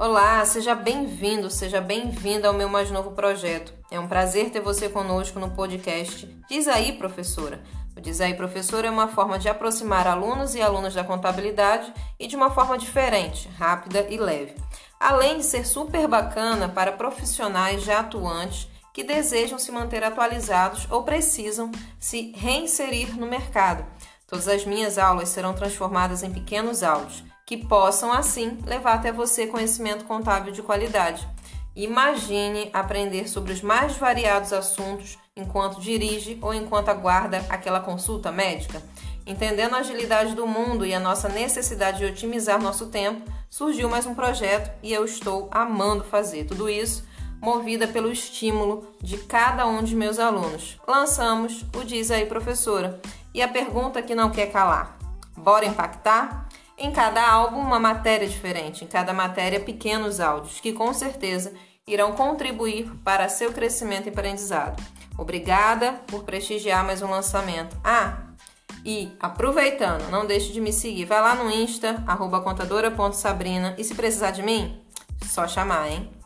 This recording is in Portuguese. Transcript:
Olá, seja bem-vindo, seja bem-vinda ao meu mais novo projeto. É um prazer ter você conosco no podcast Diz aí, professora. O Diz aí, professora é uma forma de aproximar alunos e alunas da contabilidade e de uma forma diferente, rápida e leve. Além de ser super bacana para profissionais já atuantes que desejam se manter atualizados ou precisam se reinserir no mercado. Todas as minhas aulas serão transformadas em pequenos áudios que possam, assim, levar até você conhecimento contábil de qualidade. Imagine aprender sobre os mais variados assuntos enquanto dirige ou enquanto aguarda aquela consulta médica. Entendendo a agilidade do mundo e a nossa necessidade de otimizar nosso tempo, surgiu mais um projeto e eu estou amando fazer tudo isso, movida pelo estímulo de cada um de meus alunos. Lançamos o Diz aí, professora. E a pergunta que não quer calar: bora impactar? Em cada álbum, uma matéria diferente, em cada matéria, pequenos áudios, que com certeza irão contribuir para seu crescimento e aprendizado. Obrigada por prestigiar mais um lançamento. Ah, e aproveitando, não deixe de me seguir. Vai lá no Insta, contadora.sabrina. E se precisar de mim, só chamar, hein?